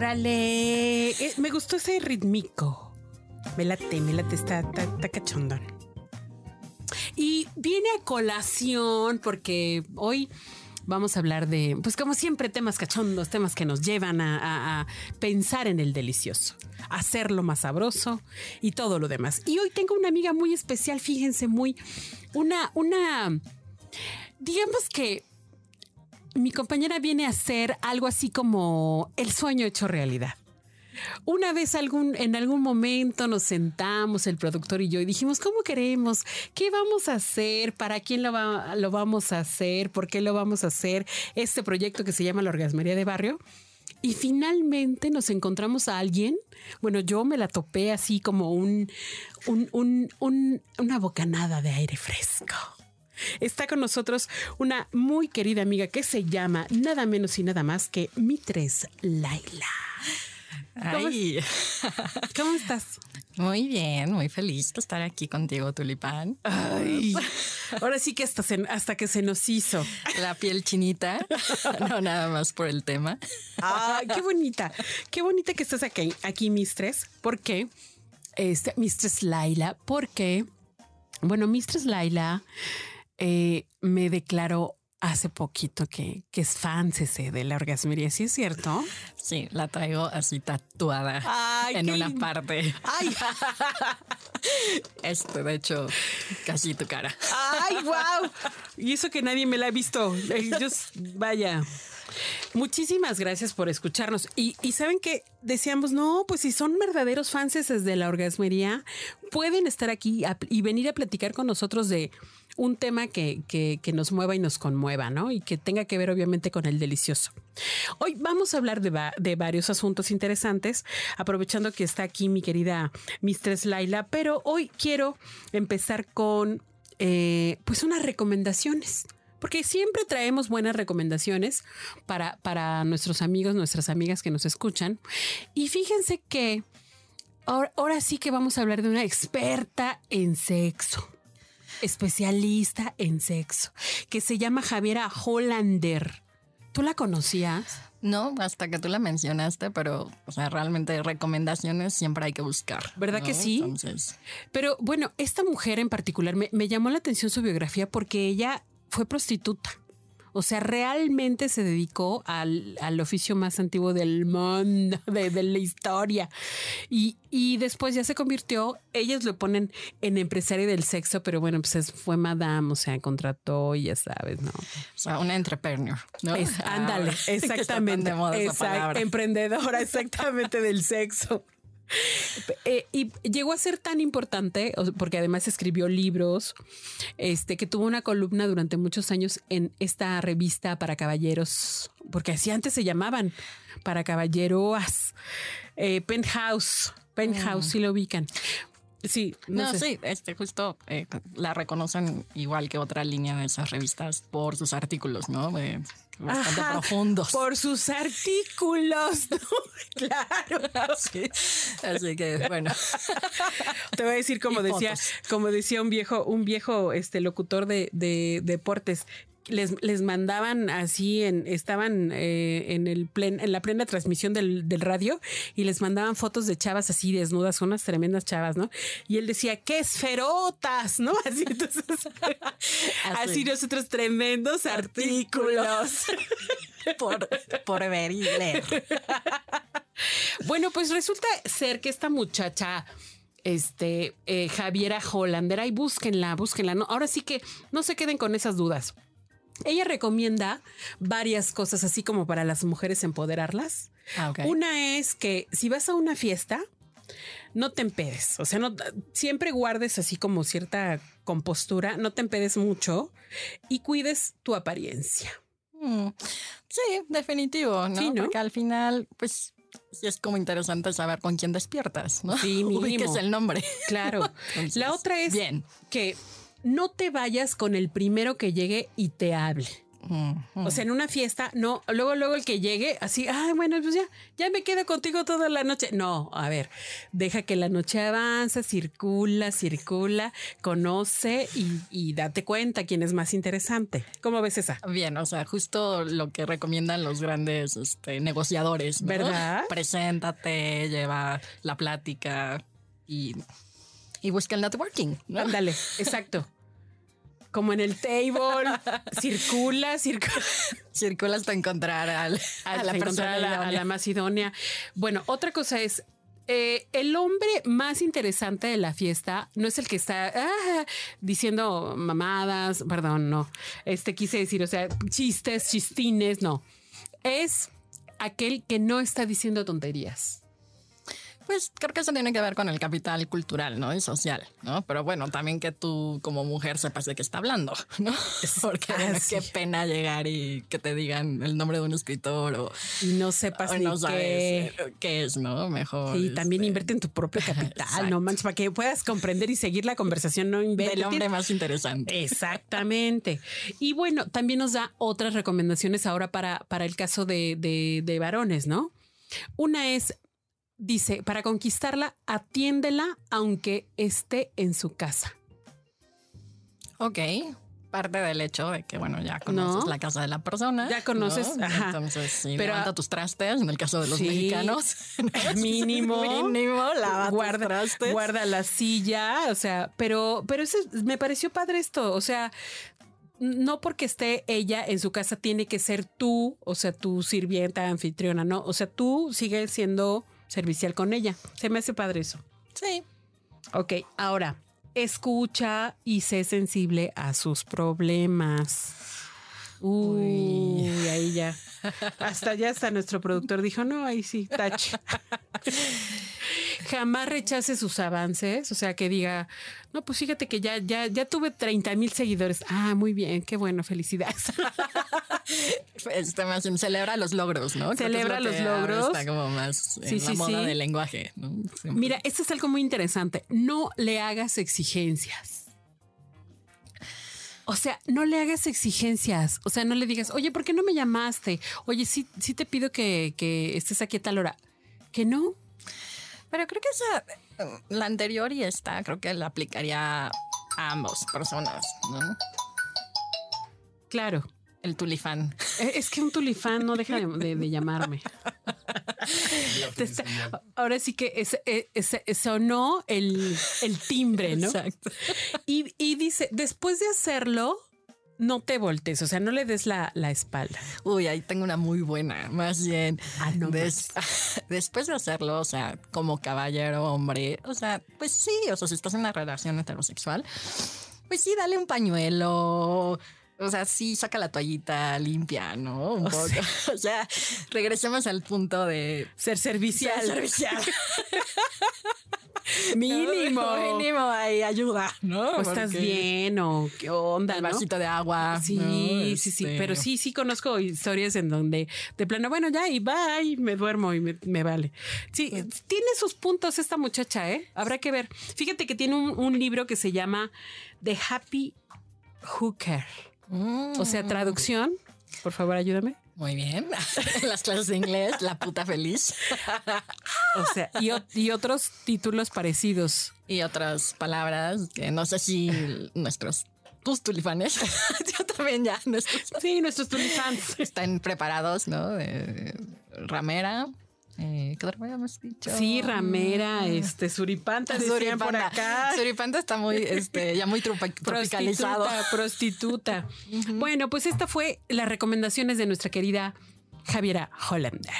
Órale, eh, me gustó ese rítmico. Me late, me late, está, está, cachondón. Y viene a colación porque hoy vamos a hablar de, pues como siempre, temas cachondos, temas que nos llevan a, a- a pensar en el delicioso, hacerlo más sabroso y todo lo demás. Y hoy tengo una amiga muy especial, fíjense, muy, una, una, digamos que mi compañera viene a hacer algo así como el sueño hecho realidad. Una vez algún, en algún momento nos sentamos, el productor y yo, y dijimos, ¿cómo queremos? ¿Qué vamos a hacer? ¿Para quién lo, va- lo vamos a hacer? ¿Por qué lo vamos a hacer? Este proyecto que se llama La Orgasmería de Barrio. Y finalmente nos encontramos a alguien. Bueno, yo me la topé así como un, un- un- un- una bocanada de aire fresco. Está con nosotros una muy querida amiga que se llama nada menos y nada más que Mitres Laila. Ay, ¿Cómo estás? muy bien, muy feliz de estar aquí contigo, Tulipán. Ay, ahora sí que hasta, se- hasta que se nos hizo. La piel chinita, no nada más por el tema. Ay, qué bonita. Qué bonita que estás aquí, aquí Mistress. ¿Por qué? Este, Mistress Laila, porque, bueno, Mistress Laila eh, me declaró hace poquito que, que es fan CC de la orgasmería. ¿Sí es cierto? Sí, la traigo así tatuada Ay, en qué una parte. Ay, Este, de hecho, casi tu cara. ay, wow. Y eso que nadie me la ha visto. Ellos, vaya. Muchísimas gracias por escucharnos. Y, y saben que decíamos, no, pues si son verdaderos fans de la orgasmería, pueden estar aquí a- y venir a platicar con nosotros de un tema que, que- nos mueva y nos conmueva, ¿no? Y que tenga que ver obviamente con el delicioso. Hoy vamos a hablar de, de varios asuntos interesantes, aprovechando que está aquí mi querida Mistress Laila, pero hoy quiero empezar con eh, pues unas recomendaciones. Porque siempre traemos buenas recomendaciones para, para nuestros amigos, nuestras amigas que nos escuchan. Y fíjense que ahora, ahora sí que vamos a hablar de una experta en sexo, especialista en sexo, que se llama Javiera Hollander. ¿Tú la conocías? No, hasta que tú la mencionaste, pero, o sea, realmente recomendaciones siempre hay que buscar. ¿Verdad ¿no? que sí? Entonces, Pero bueno, esta mujer en particular me, me llamó la atención su biografía porque ella fue prostituta. O sea, realmente se dedicó al, al oficio más antiguo del mundo, de, de la historia. Y, y después ya se convirtió, ellos lo ponen en empresaria del sexo, pero bueno, pues es- fue madame, o sea, contrató y ya sabes, ¿no? o sea, una entrepreneur, ¿no? Es- ándale, está tan exactamente. de moda esa Exact- emprendedora, exactamente del sexo. Eh, y llegó a ser tan importante porque además escribió libros, este que tuvo una columna durante muchos años en esta revista para caballeros, porque así antes se llamaban para caballeros, eh, Penthouse, Penthouse, si lo ubican. Sí, no, No, sé. sí, este justo eh, la reconocen igual que otra línea de esas revistas por sus artículos, ¿no? De- bastante Ajá, profundos. Por sus artículos, ¿no? claro. Sí. Así que bueno, Te voy a decir como Y decía, fotos. como decía un viejo, un viejo este locutor de, de deportes. Les, les mandaban así en, estaban eh, en el plen, en la plena transmisión del, del radio y les mandaban fotos de chavas así desnudas, unas tremendas chavas, ¿no? Y él decía, ¡qué esferotas! ¿no? Así entonces, así nosotros tremendos artículos. por, por ver y leer. Bueno, pues resulta ser que esta muchacha, este, eh, Javiera Hollander, ahí búsquenla, búsquenla. No, ahora sí que no se queden con esas dudas. Ella recomienda varias cosas así como para las mujeres empoderarlas. Ah. Una es que si vas a una fiesta, no te empedes, o sea, no siempre guardes así como cierta compostura, no te empedes mucho y cuides tu apariencia. Mm, Sí, definitivo, ¿no? Sí, ¿no? Porque al final, pues sí es como interesante saber con quién despiertas, ¿no? Sí, mínimo. es el nombre. Claro. Entonces, la otra es bien. que no te vayas con el primero que llegue y te hable. O sea, en una fiesta, no, luego, luego el que llegue, así, ay, bueno, pues ya, ya me quedo contigo toda la noche. No, a ver, deja que la noche avanza, circula, circula, conoce y, y date cuenta quién es más interesante. ¿Cómo ves esa? Bien, o sea, justo lo que recomiendan los grandes este, negociadores, ¿no? ¿Verdad? Preséntate, lleva la plática y, y busca el networking. ¿no? Ándale, exacto. Como en el table, circula, circula. Circula hasta encontrar al- a, la persona a la, a idónea. la más idónea. Bueno, otra cosa es. eh, el hombre más interesante de la fiesta no es el que está ah, diciendo mamadas, perdón, no. Este quise decir, o sea, chistes, chistines, no. Es aquel que no está diciendo tonterías. Pues creo que eso tiene que ver con el capital cultural, ¿no? Y social, ¿no? Pero bueno, también que tú como mujer sepas de qué está hablando, ¿no? Porque Ah, sí. qué pena llegar y que te digan el nombre de un escritor o, Y no sepas o ni no qué. sabes eh, qué es, ¿no? Mejor. Y también este, invierte en tu propio capital, no manches, para que puedas comprender y seguir la conversación, no inventes. del hombre más interesante. Exactamente. Y bueno, también nos da otras recomendaciones ahora para, para el caso de, de- de varones, ¿no? Una es, dice, para conquistarla, atiéndela aunque esté en su casa. Ok. Parte del hecho de que, bueno, ya conoces No. la casa de la persona. Ya conoces, ¿no? ajá. Entonces, sí, Pero- levanta tus trastes, en el caso de los Sí. mexicanos. Mínimo. Mínimo, lava tus guarda, trastes. guarda la silla, o sea, pero, pero eso es- me pareció padre esto, o sea, no porque esté ella en su casa tiene que ser tú, o sea, tu sirvienta, anfitriona, no, o sea, tú sigues siendo servicial con ella. Se me hace padre eso. Sí. Ok, ahora, escucha y sé sensible a sus problemas. Uy, ahí ya. Hasta ya hasta nuestro productor dijo, no, ahí sí, touch. Jamás rechace sus avances, o sea, que diga, no, pues fíjate que ya, ya, ya tuve 30 mil seguidores. Ah, muy bien, qué bueno, felicidades. Este más celebra los logros, ¿no? Es Celebra lo los logros. Está como más en Sí, la sí, moda sí. del lenguaje. Mira, esto es algo muy interesante. No le hagas exigencias. O sea, no le hagas exigencias. O sea, no le digas, oye, ¿por qué no me llamaste? Oye, sí, sí te pido que, que estés aquí a tal hora. Que no. Pero creo que esa, eh, la anterior y esta, creo que la aplicaría a ambas personas, ¿no? Claro. El tulifán. Es que un tulifán no deja de, de- de llamarme. Ahora sí que es, es- es- sonó el, el timbre, ¿no? Exacto. Y, y dice, después de hacerlo, no te voltees, o sea, no le des la, la espalda. Uy, ahí tengo una muy buena. Más bien, Ah, no des- después de hacerlo, o sea, como caballero, hombre, o sea, pues sí, o sea, si estás en una relación heterosexual, pues sí, dale un pañuelo. O sea, sí, saca la toallita limpia, ¿no? Un poco. O sea, regresemos al punto de Ser servicial. Ser servicial. Mínimo. Mínimo ahí ayuda, ¿no? O estás bien o qué onda, El ¿no? vasito de agua. Sí, ¿no? sí, sí, Este, pero sí, sí conozco historias en donde de plano, bueno, ya y bye, me duermo y me, me vale. Sí, tiene sus puntos esta muchacha, ¿eh? Habrá que ver. Fíjate que tiene un, un libro que se llama The Happy Hooker. Mm, O sea, traducción, por favor, ayúdame. Muy bien. Las clases de inglés, la puta feliz. O sea, y, otros títulos parecidos. Y otras palabras que no sé si nuestros tus tulifanes, yo también ya, nuestros Sí, nuestros tulifans. están preparados, ¿no? Ramera. Eh, ¿Qué otra habíamos dicho? Sí, ramera, este, suripanta, decían por Suripanta. acá. Suripanta está muy, este, ya muy tropicalizado. Prostituta, prostituta. Bueno, pues esta fue las recomendaciones de nuestra querida Javiera Hollander.